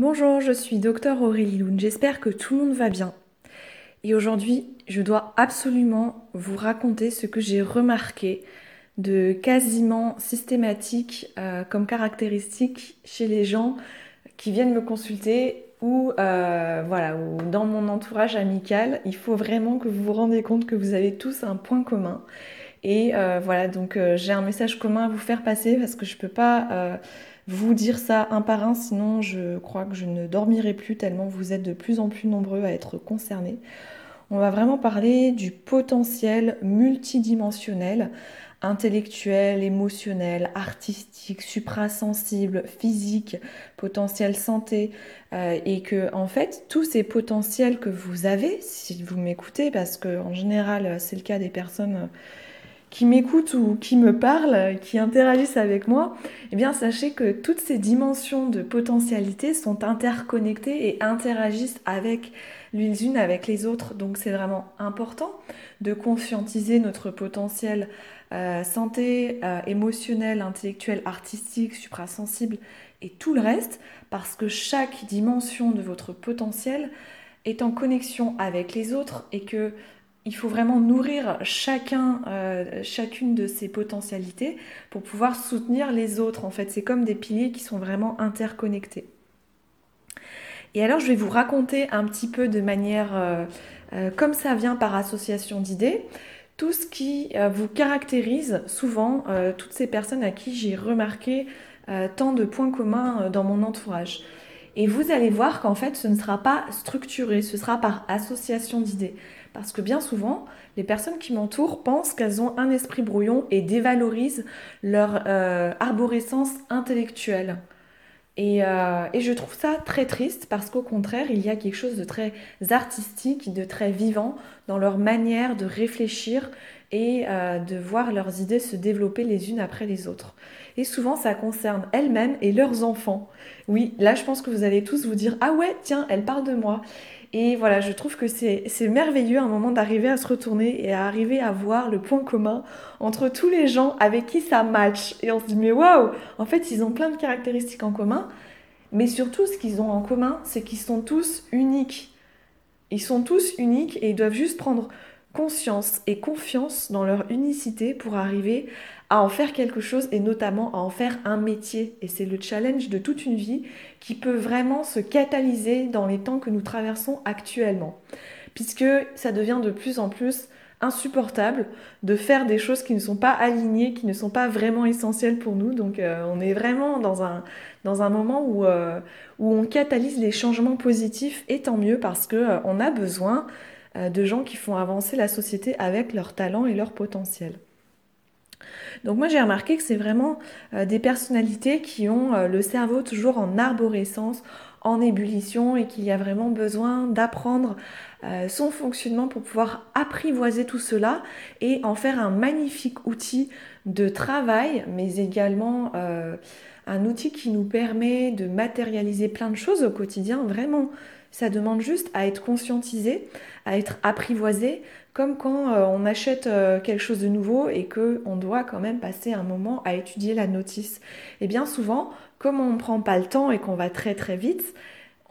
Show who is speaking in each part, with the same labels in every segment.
Speaker 1: Bonjour, je suis docteur Aurélie Loun, j'espère que tout le monde va bien. Et aujourd'hui, je dois absolument vous raconter ce que j'ai remarqué de quasiment systématique euh, comme caractéristique chez les gens qui viennent me consulter ou euh, voilà ou dans mon entourage amical. Il faut vraiment que vous vous rendez compte que vous avez tous un point commun. Et euh, voilà, donc j'ai un message commun à vous faire passer parce que je ne peux pas vous dire ça un par un, sinon je crois que je ne dormirai plus tellement vous êtes de plus en plus nombreux à être concernés. On va vraiment parler du potentiel multidimensionnel, intellectuel, émotionnel, artistique, suprasensible, physique, potentiel santé, euh, et que en fait tous ces potentiels que vous avez, si vous m'écoutez, parce que en général c'est le cas des personnes qui m'écoutent ou qui me parlent, qui interagissent avec moi, eh bien sachez que toutes ces dimensions de potentialité sont interconnectées et interagissent avec les unes avec les autres. Donc c'est vraiment important de conscientiser notre potentiel euh, santé, euh, émotionnel, intellectuel, artistique, suprasensible et tout le reste, parce que chaque dimension de votre potentiel est en connexion avec les autres et que il faut vraiment nourrir chacun, euh, chacune de ces potentialités pour pouvoir soutenir les autres. En fait, c'est comme des piliers qui sont vraiment interconnectés. Et alors, je vais vous raconter un petit peu de manière, euh, euh, comme ça vient par association d'idées, tout ce qui vous caractérise souvent, toutes ces personnes à qui j'ai remarqué tant de points communs dans mon entourage. Et vous allez voir qu'en fait, ce ne sera pas structuré, ce sera par association d'idées. Parce que bien souvent, les personnes qui m'entourent pensent qu'elles ont un esprit brouillon et dévalorisent leur euh, arborescence intellectuelle. Euh, et, je trouve ça très triste parce qu'au contraire, il y a quelque chose de très artistique, de très vivant dans leur manière de réfléchir et euh, de voir leurs idées se développer les unes après les autres. Et souvent, ça concerne elles-mêmes et leurs enfants. Oui, là, je pense que vous allez tous vous dire Ah ouais, tiens, elle parle de moi. Et voilà, je trouve que c'est merveilleux un moment d'arriver à se retourner et à arriver à voir le point commun entre tous les gens avec qui ça match. Et on se dit, mais waouh, en fait, ils ont plein de caractéristiques en commun. Mais surtout, ce qu'ils ont en commun, c'est qu'ils sont tous uniques. Ils sont tous uniques et ils doivent juste prendre conscience et confiance dans leur unicité pour arriver à en faire quelque chose et notamment à en faire un métier. Et c'est le challenge de toute une vie qui peut vraiment se catalyser dans les temps que nous traversons actuellement. Puisque ça devient de plus en plus insupportable de faire des choses qui ne sont pas alignées, qui ne sont pas vraiment essentielles pour nous. Donc euh, on est vraiment dans un, dans un moment où, euh, où on catalyse les changements positifs et tant mieux parce qu'on euh, on a besoin de gens qui font avancer la société avec leur talent et leur potentiel. Donc moi j'ai remarqué que c'est vraiment euh, des personnalités qui ont euh, le cerveau toujours en arborescence, en ébullition et qu'il y a vraiment besoin d'apprendre euh, son fonctionnement pour pouvoir apprivoiser tout cela et en faire un magnifique outil de travail, mais également un outil qui nous permet de matérialiser plein de choses au quotidien. Vraiment, ça demande juste à être conscientisé, à être apprivoisé, comme quand euh, on achète euh, quelque chose de nouveau et qu'on doit quand même passer un moment à étudier la notice. Et bien souvent, comme on ne prend pas le temps et qu'on va très très vite,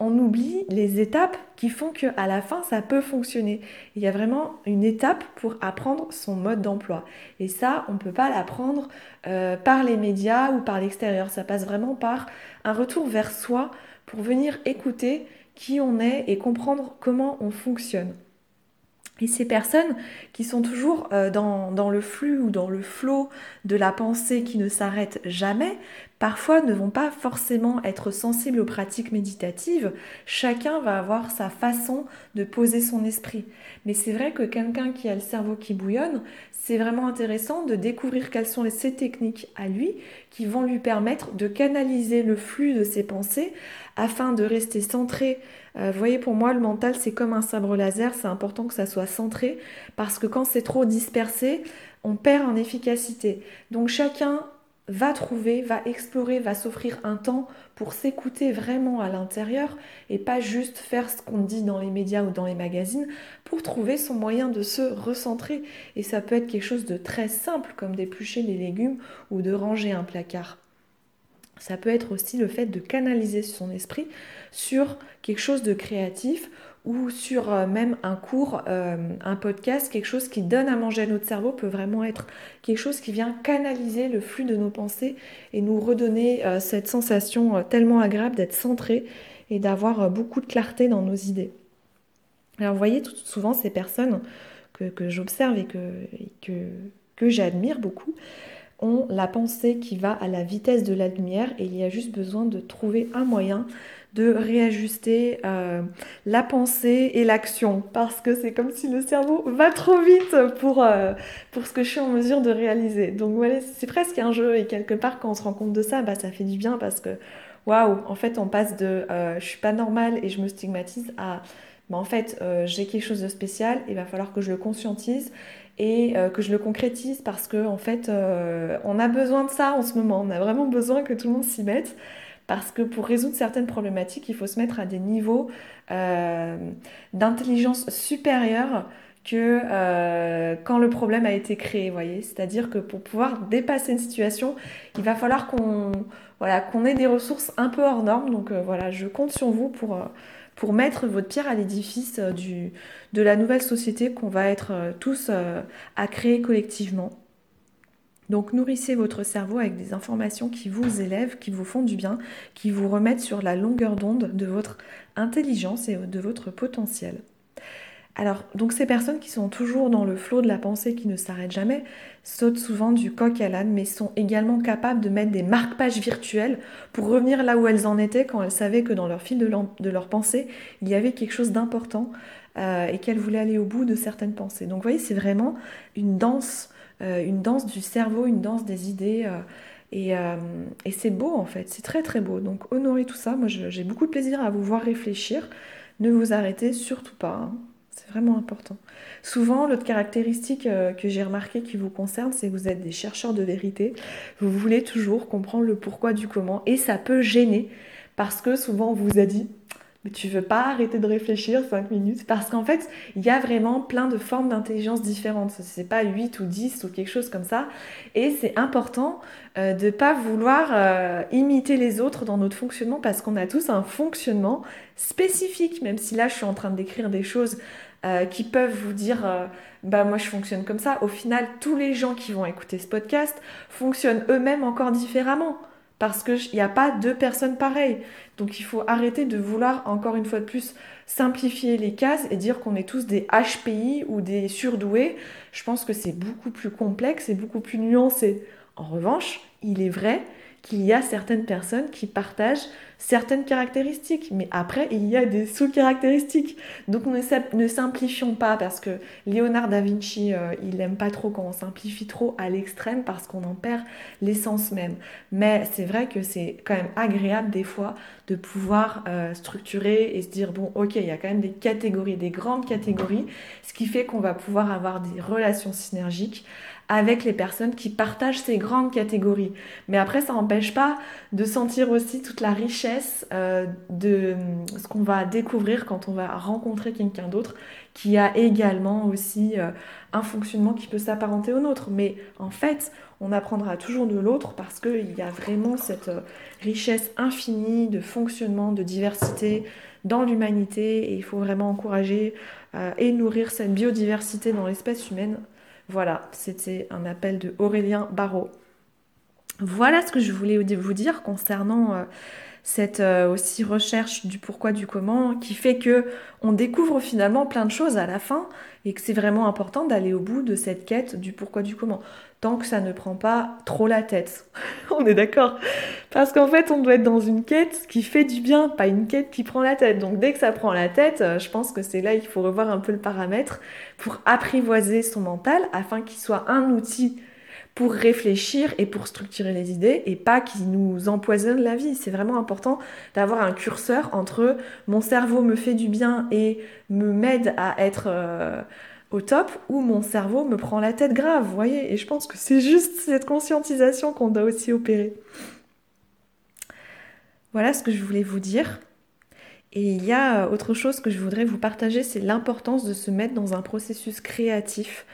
Speaker 1: on oublie les étapes qui font qu'à la fin, ça peut fonctionner. Il y a vraiment une étape pour apprendre son mode d'emploi. Et ça, on ne peut pas l'apprendre euh, par les médias ou par l'extérieur. Ça passe vraiment par un retour vers soi pour venir écouter qui on est et comprendre comment on fonctionne. Et ces personnes qui sont toujours euh, dans, le flux ou dans le flot de la pensée qui ne s'arrête jamais, parfois ne vont pas forcément être sensibles aux pratiques méditatives. Chacun va avoir sa façon de poser son esprit. Mais c'est vrai que quelqu'un qui a le cerveau qui bouillonne, c'est vraiment intéressant de découvrir quelles sont ces techniques à lui qui vont lui permettre de canaliser le flux de ses pensées afin de rester centré euh, vous voyez, pour moi, le mental, c'est comme un sabre laser, c'est important que ça soit centré, parce que quand c'est trop dispersé, on perd en efficacité. Donc chacun va trouver, va explorer, va s'offrir un temps pour s'écouter vraiment à l'intérieur et pas juste faire ce qu'on dit dans les médias ou dans les magazines pour trouver son moyen de se recentrer. Et ça peut être quelque chose de très simple comme d'éplucher les légumes ou de ranger un placard. Ça peut être aussi le fait de canaliser son esprit sur quelque chose de créatif ou sur euh, même un cours, euh, un podcast, quelque chose qui donne à manger à notre cerveau peut vraiment être quelque chose qui vient canaliser le flux de nos pensées et nous redonner euh, cette sensation tellement agréable d'être centré et d'avoir beaucoup de clarté dans nos idées. Alors vous voyez, souvent ces personnes que, j'observe et que j'admire beaucoup, ont la pensée qui va à la vitesse de la lumière et il y a juste besoin de trouver un moyen de réajuster euh, la pensée et l'action parce que c'est comme si le cerveau va trop vite pour, euh, ce que je suis en mesure de réaliser. Donc voilà, c'est presque un jeu et quelque part quand on se rend compte de ça, bah, ça fait du bien parce que waouh, en fait on passe de euh, je suis pas normale et je me stigmatise à bah, en fait j'ai quelque chose de spécial, il va falloir que je le conscientise et que je le concrétise parce que en fait on a besoin de ça en ce moment, on a vraiment besoin que tout le monde s'y mette parce que pour résoudre certaines problématiques, il faut se mettre à des niveaux euh, d'intelligence supérieurs que euh, quand le problème a été créé, voyez. C'est-à-dire que pour pouvoir dépasser une situation, il va falloir qu'on voilà, qu'on ait des ressources un peu hors normes. Donc euh, voilà, je compte sur vous pour, pour mettre votre pierre à l'édifice de la nouvelle société qu'on va être tous à créer collectivement. Donc nourrissez votre cerveau avec des informations qui vous élèvent, qui vous font du bien, qui vous remettent sur la longueur d'onde de votre intelligence et de votre potentiel. Alors, donc ces personnes qui sont toujours dans le flot de la pensée qui ne s'arrête jamais, sautent souvent du coq à l'âne, mais sont également capables de mettre des marque-pages virtuelles pour revenir là où elles en étaient quand elles savaient que dans leur fil de, leur pensée, il y avait quelque chose d'important euh, et qu'elles voulaient aller au bout de certaines pensées. Donc vous voyez, c'est vraiment une danse euh, une danse du cerveau, une danse des idées. Euh, et, c'est beau en fait, c'est très très beau. Donc honorez tout ça. Moi j'ai beaucoup de plaisir à vous voir réfléchir. Ne vous arrêtez surtout pas. Hein. C'est vraiment important. Souvent, l'autre caractéristique que j'ai remarqué qui vous concerne, c'est que vous êtes des chercheurs de vérité. Vous voulez toujours comprendre le pourquoi du comment. Et ça peut gêner parce que souvent on vous a dit mais tu veux pas arrêter de réfléchir 5 minutes? Parce qu'en fait, il y a vraiment plein de formes d'intelligence différentes. C'est pas 8 ou 10 ou quelque chose comme ça. Et c'est important euh, de pas vouloir euh, imiter les autres dans notre fonctionnement parce qu'on a tous un fonctionnement spécifique, même si là je suis en train de décrire des choses euh, qui peuvent vous dire bah moi je fonctionne comme ça. Au final, tous les gens qui vont écouter ce podcast fonctionnent eux-mêmes encore différemment parce qu'il n'y a pas deux personnes pareilles. Donc il faut arrêter de vouloir, encore une fois de plus, simplifier les cases et dire qu'on est tous des HPI ou des surdoués. Je pense que c'est beaucoup plus complexe et beaucoup plus nuancé. En revanche, il est vrai qu'il y a certaines personnes qui partagent certaines caractéristiques, mais après, il y a des sous-caractéristiques. Donc ne, simplifions pas, parce que Léonard da Vinci, euh, il n'aime pas trop quand on simplifie trop à l'extrême, parce qu'on en perd l'essence même. Mais c'est vrai que c'est quand même agréable des fois de pouvoir euh, structurer et se dire, bon, ok, il y a quand même des catégories, des grandes catégories, ce qui fait qu'on va pouvoir avoir des relations synergiques avec les personnes qui partagent ces grandes catégories. Mais après, ça n'empêche pas de sentir aussi toute la richesse euh, de ce qu'on va découvrir quand on va rencontrer quelqu'un d'autre qui a également aussi euh, un fonctionnement qui peut s'apparenter au nôtre. Mais en fait, on apprendra toujours de l'autre parce qu'il y a vraiment cette euh, richesse infinie de fonctionnement, de diversité dans l'humanité et il faut vraiment encourager et nourrir cette biodiversité dans l'espèce humaine voilà, c'était un appel de Aurélien Barrault. Voilà ce que je voulais vous dire concernant euh, cette euh, aussi recherche du pourquoi du comment qui fait que on découvre finalement plein de choses à la fin et que c'est vraiment important d'aller au bout de cette quête du pourquoi du comment tant que ça ne prend pas trop la tête. on est d'accord Parce qu'en fait, on doit être dans une quête qui fait du bien, pas une quête qui prend la tête. Donc dès que ça prend la tête, euh, je pense que c'est là qu'il faut revoir un peu le paramètre pour apprivoiser son mental afin qu'il soit un outil pour réfléchir et pour structurer les idées et pas qu'il nous empoisonne la vie. C'est vraiment important d'avoir un curseur entre mon cerveau me fait du bien et me m'aide à être euh, au top ou mon cerveau me prend la tête grave, vous voyez Et je pense que c'est juste cette conscientisation qu'on doit aussi opérer. Voilà ce que je voulais vous dire. Et il y a autre chose que je voudrais vous partager, c'est l'importance de se mettre dans un processus créatif.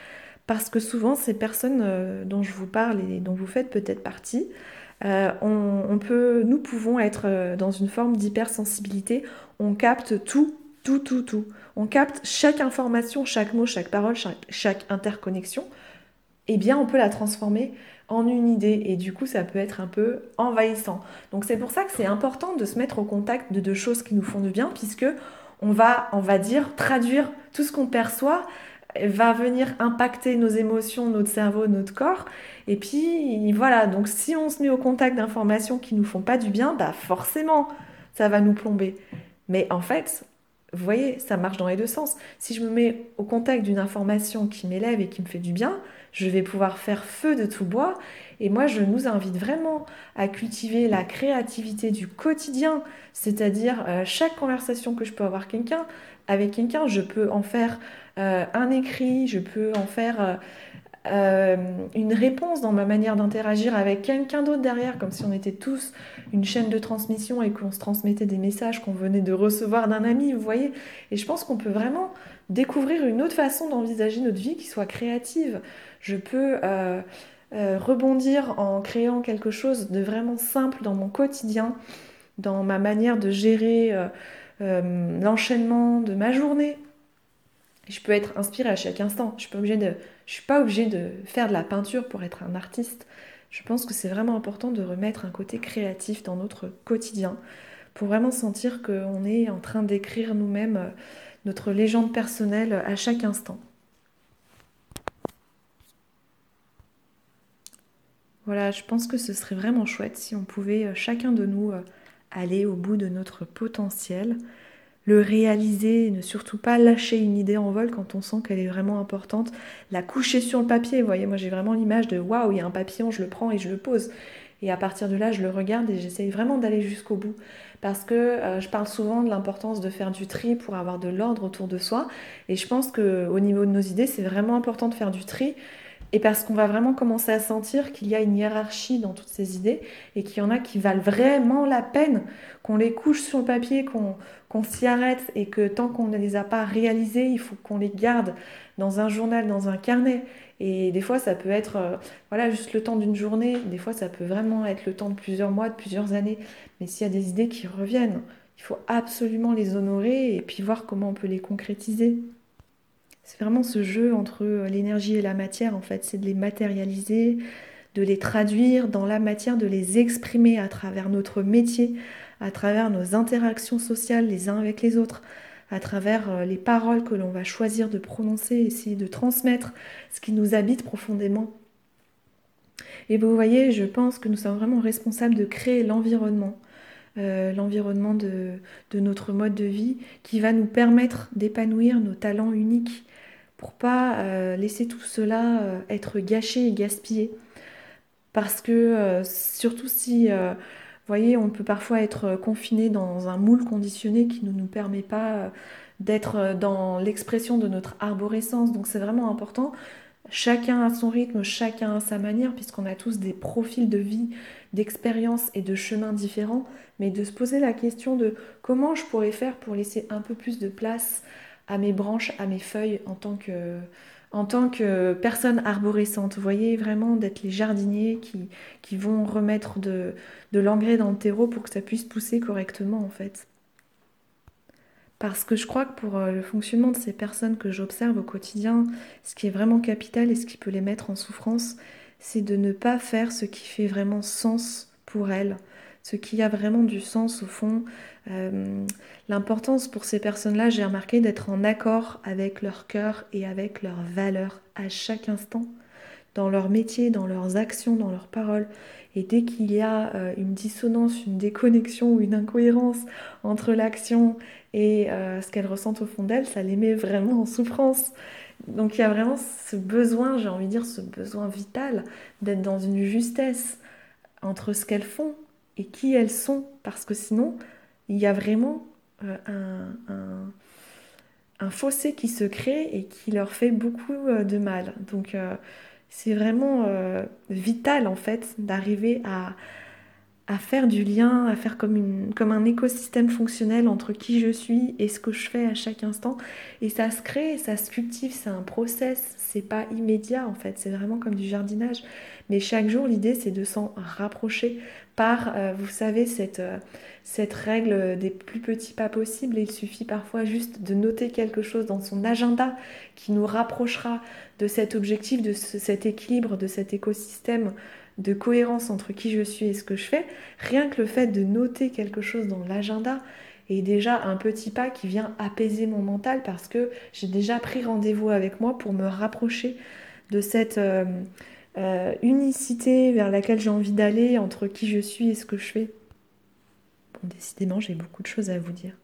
Speaker 1: Parce que souvent, ces personnes euh, dont je vous parle et dont vous faites peut-être partie, euh, on, peut, nous pouvons être euh, dans une forme d'hypersensibilité. On capte tout, tout, tout, tout. On capte chaque information, chaque mot, chaque parole, chaque, interconnexion. Eh bien, on peut la transformer en une idée et du coup ça peut être un peu envahissant. Donc c'est pour ça que c'est important de se mettre au contact de deux choses qui nous font du bien puisque on va, on va dire, traduire tout ce qu'on perçoit va venir impacter nos émotions, notre cerveau, notre corps. Et puis voilà, donc si on se met au contact d'informations qui nous font pas du bien, bah forcément, ça va nous plomber. Mais en fait, vous voyez, ça marche dans les deux sens. Si je me mets au contact d'une information qui m'élève et qui me fait du bien, je vais pouvoir faire feu de tout bois. Et moi, je nous invite vraiment à cultiver la créativité du quotidien, c'est-à-dire euh, chaque conversation que je peux avoir avec quelqu'un, je peux en faire euh, un écrit, je peux en faire euh, euh, une réponse dans ma manière d'interagir avec quelqu'un d'autre derrière, comme si on était tous une chaîne de transmission et qu'on se transmettait des messages qu'on venait de recevoir d'un ami, vous voyez. Et je pense qu'on peut vraiment découvrir une autre façon d'envisager notre vie qui soit créative. Je peux rebondir en créant quelque chose de vraiment simple dans mon quotidien, dans ma manière de gérer l'enchaînement de ma journée, je peux être inspirée à chaque instant. Je ne suis pas obligée de faire de la peinture pour être un artiste. Je pense que c'est vraiment important de remettre un côté créatif dans notre quotidien pour vraiment sentir qu'on est en train d'écrire nous-mêmes euh, notre légende personnelle à chaque instant. Voilà, je pense que ce serait vraiment chouette si on pouvait euh, chacun de nous euh, aller au bout de notre potentiel, le réaliser, ne surtout pas lâcher une idée en vol quand on sent qu'elle est vraiment importante, la coucher sur le papier. Vous voyez, moi j'ai vraiment l'image de waouh, il y a un papillon, je le prends et je le pose. Et à partir de là, je le regarde et j'essaye vraiment d'aller jusqu'au bout. Parce que euh, je parle souvent de l'importance de faire du tri pour avoir de l'ordre autour de soi. Et je pense qu'au niveau de nos idées, c'est vraiment important de faire du tri et parce qu'on va vraiment commencer à sentir qu'il y a une hiérarchie dans toutes ces idées et qu'il y en a qui valent vraiment la peine qu'on les couche sur le papier, qu'on s'y arrête et que tant qu'on ne les a pas réalisées, il faut qu'on les garde dans un journal, dans un carnet. Et des fois, ça peut être euh, voilà, juste le temps d'une journée, des fois, ça peut vraiment être le temps de plusieurs mois, de plusieurs années. Mais s'il y a des idées qui reviennent, il faut absolument les honorer et puis voir comment on peut les concrétiser. C'est vraiment ce jeu entre l'énergie et la matière, en fait. C'est de les matérialiser, de les traduire dans la matière, de les exprimer à travers notre métier, à travers nos interactions sociales les uns avec les autres, à travers euh, les paroles que l'on va choisir de prononcer, essayer de transmettre ce qui nous habite profondément. Et vous voyez, je pense que nous sommes vraiment responsables de créer l'environnement, euh, l'environnement de, notre mode de vie qui va nous permettre d'épanouir nos talents uniques, pas euh, laisser tout cela euh, être gâché et gaspillé. Parce que euh, surtout si, vous voyez, on peut parfois être confiné dans un moule conditionné qui ne nous permet pas d'être dans l'expression de notre arborescence. Donc c'est vraiment important. Chacun a son rythme, chacun a sa manière, puisqu'on a tous des profils de vie, d'expérience et de chemins différents, mais de se poser la question de comment je pourrais faire pour laisser un peu plus de place à mes branches, à mes feuilles en tant que, en tant que personne arborescente. Vous voyez, vraiment d'être les jardiniers qui, qui vont remettre de, de l'engrais dans le terreau pour que ça puisse pousser correctement en fait. Parce que je crois que pour euh, le fonctionnement de ces personnes que j'observe au quotidien, ce qui est vraiment capital et ce qui peut les mettre en souffrance, c'est de ne pas faire ce qui fait vraiment sens pour elles, ce qui a vraiment du sens au fond, euh, l'importance pour ces personnes-là, j'ai remarqué d'être en accord avec leur cœur et avec leurs valeurs à chaque instant, dans leur métier, dans leurs actions, dans leurs paroles. Et dès qu'il y a euh, une dissonance, une déconnexion ou une incohérence entre l'action et euh, ce qu'elles ressentent au fond d'elles, ça les met vraiment en souffrance. Donc il y a vraiment ce besoin, j'ai envie de dire, ce besoin vital d'être dans une justesse entre ce qu'elles font et qui elles sont, parce que sinon, il y a vraiment euh, un, fossé qui se crée et qui leur fait beaucoup euh, de mal. Donc euh, c'est vraiment vital en fait d'arriver à, faire du lien, à faire comme, comme un écosystème fonctionnel entre qui je suis et ce que je fais à chaque instant. Et ça se crée, ça se cultive, c'est un process, c'est pas immédiat en fait, c'est vraiment comme du jardinage. Mais chaque jour, l'idée c'est de s'en rapprocher par, euh, vous savez, cette, euh, cette règle des plus petits pas possibles. il suffit parfois juste de noter quelque chose dans son agenda qui nous rapprochera de cet objectif, de cet équilibre, de cet écosystème de cohérence entre qui je suis et ce que je fais, rien que le fait de noter quelque chose dans l'agenda est déjà un petit pas qui vient apaiser mon mental parce que j'ai déjà pris rendez-vous avec moi pour me rapprocher de cette euh, euh, unicité vers laquelle j'ai envie d'aller entre qui je suis et ce que je fais. Bon, décidément, j'ai beaucoup de choses à vous dire.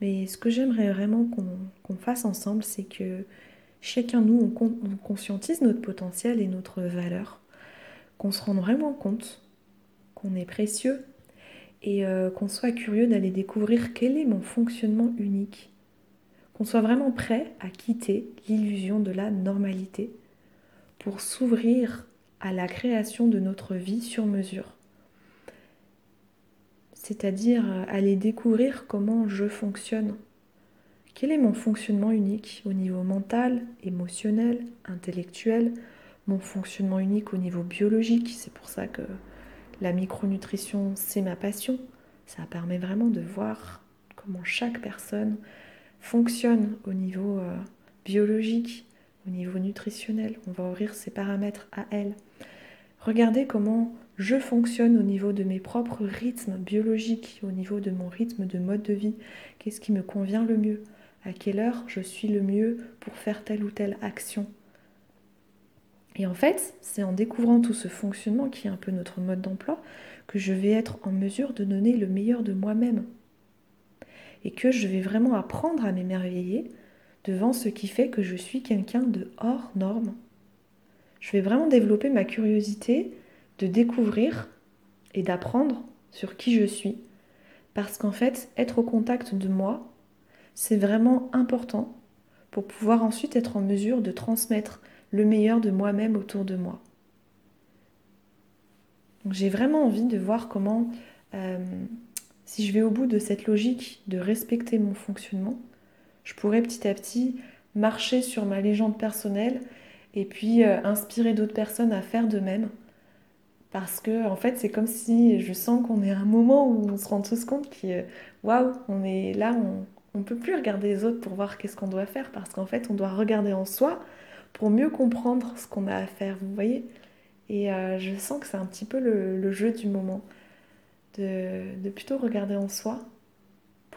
Speaker 1: Mais ce que j'aimerais vraiment qu'on fasse ensemble, c'est que chacun de nous, on conscientise notre potentiel et notre valeur qu'on se rende vraiment compte qu'on est précieux et euh, qu'on soit curieux d'aller découvrir quel est mon fonctionnement unique, qu'on soit vraiment prêt à quitter l'illusion de la normalité pour s'ouvrir à la création de notre vie sur mesure. C'est-à-dire aller découvrir comment je fonctionne. Quel est mon fonctionnement unique au niveau mental, émotionnel, intellectuel, mon fonctionnement unique au niveau biologique. C'est pour ça que la micronutrition, c'est ma passion. Ça permet vraiment de voir comment chaque personne fonctionne au niveau euh, biologique, au niveau nutritionnel. On va ouvrir ses paramètres à elle. Regardez comment je fonctionne au niveau de mes propres rythmes biologiques, au niveau de mon rythme de mode de vie. Qu'est-ce qui me convient le mieux? À quelle heure je suis le mieux pour faire telle ou telle action? Et en fait, c'est en découvrant tout ce fonctionnement qui est un peu notre mode d'emploi que je vais être en mesure de donner le meilleur de moi-même. Et que je vais vraiment apprendre à m'émerveiller devant ce qui fait que je suis quelqu'un de hors norme. Je vais vraiment développer ma curiosité de découvrir et d'apprendre sur qui je suis. Parce qu'en fait, être au contact de moi, c'est vraiment important pour pouvoir ensuite être en mesure de transmettre le meilleur de moi-même autour de moi. J'ai vraiment envie de voir comment, euh, si je vais au bout de cette logique de respecter mon fonctionnement, je pourrais petit à petit marcher sur ma légende personnelle et puis euh, inspirer d'autres personnes à faire de même. Parce que en fait, c'est comme si je sens qu'on est à un moment où on se rend tous compte que waouh, on est là, on ne peut plus regarder les autres pour voir qu'est-ce qu'on doit faire parce qu'en fait, on doit regarder en soi pour mieux comprendre ce qu'on a à faire, vous voyez Et euh, je sens que c'est un petit peu le, jeu du moment, de, plutôt regarder en soi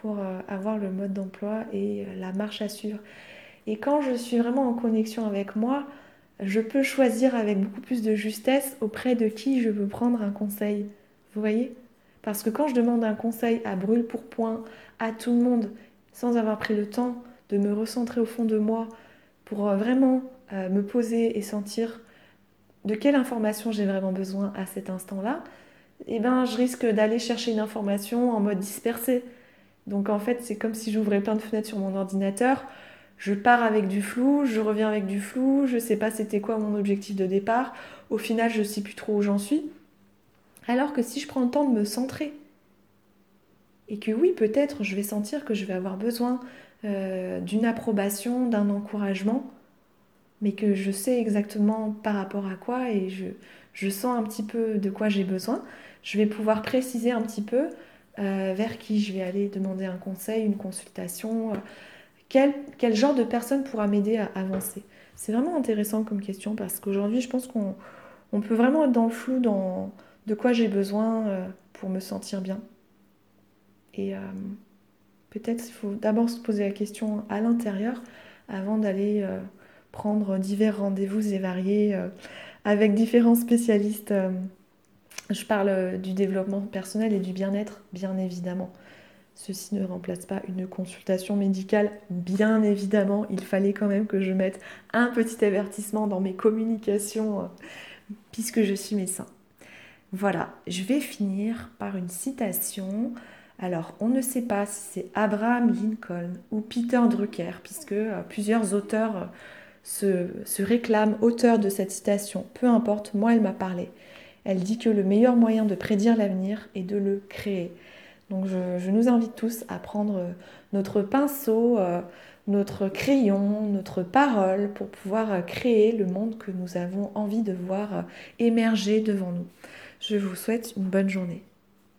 Speaker 1: pour euh, avoir le mode d'emploi et euh, la marche à suivre. Et quand je suis vraiment en connexion avec moi, je peux choisir avec beaucoup plus de justesse auprès de qui je veux prendre un conseil. Vous voyez? Parce que quand je demande un conseil à brûle pour point à tout le monde, sans avoir pris le temps de me recentrer au fond de moi, pour vraiment euh, me poser et sentir de quelle information j'ai vraiment besoin à cet instant-là, eh ben, je risque d'aller chercher une information en mode dispersé. Donc en fait, c'est comme si j'ouvrais plein de fenêtres sur mon ordinateur. Je pars avec du flou, je reviens avec du flou, je sais pas c'était quoi mon objectif de départ. Au final, je sais plus trop où j'en suis. Alors que si je prends le temps de me centrer, et que oui, peut-être je vais sentir que je vais avoir besoin euh, d'une approbation, d'un encouragement, mais que je sais exactement par rapport à quoi et je, je sens un petit peu de quoi j'ai besoin, je vais pouvoir préciser un petit peu euh, vers qui je vais aller demander un conseil, une consultation, euh, quel, genre de personne pourra m'aider à avancer. C'est vraiment intéressant comme question parce qu'aujourd'hui, je pense qu'on on peut vraiment être dans le flou dans de quoi j'ai besoin euh, pour me sentir bien. Et peut-être il faut d'abord se poser la question à l'intérieur avant d'aller prendre divers rendez-vous et variés avec différents spécialistes. Euh, je parle euh, du développement personnel et du bien-être, bien évidemment. Ceci ne remplace pas une consultation médicale, bien évidemment. Il fallait quand même que je mette un petit avertissement dans mes communications puisque je suis médecin. Voilà, je vais finir par une citation. Alors, on ne sait pas si c'est Abraham Lincoln ou Peter Drucker, puisque plusieurs auteurs se, réclame auteur de cette citation, peu importe, moi elle m'a parlé. Elle dit que le meilleur moyen de prédire l'avenir est de le créer. Donc je, nous invite tous à prendre notre pinceau, euh, notre crayon, notre parole pour pouvoir euh, créer le monde que nous avons envie de voir euh, émerger devant nous. Je vous souhaite une bonne journée.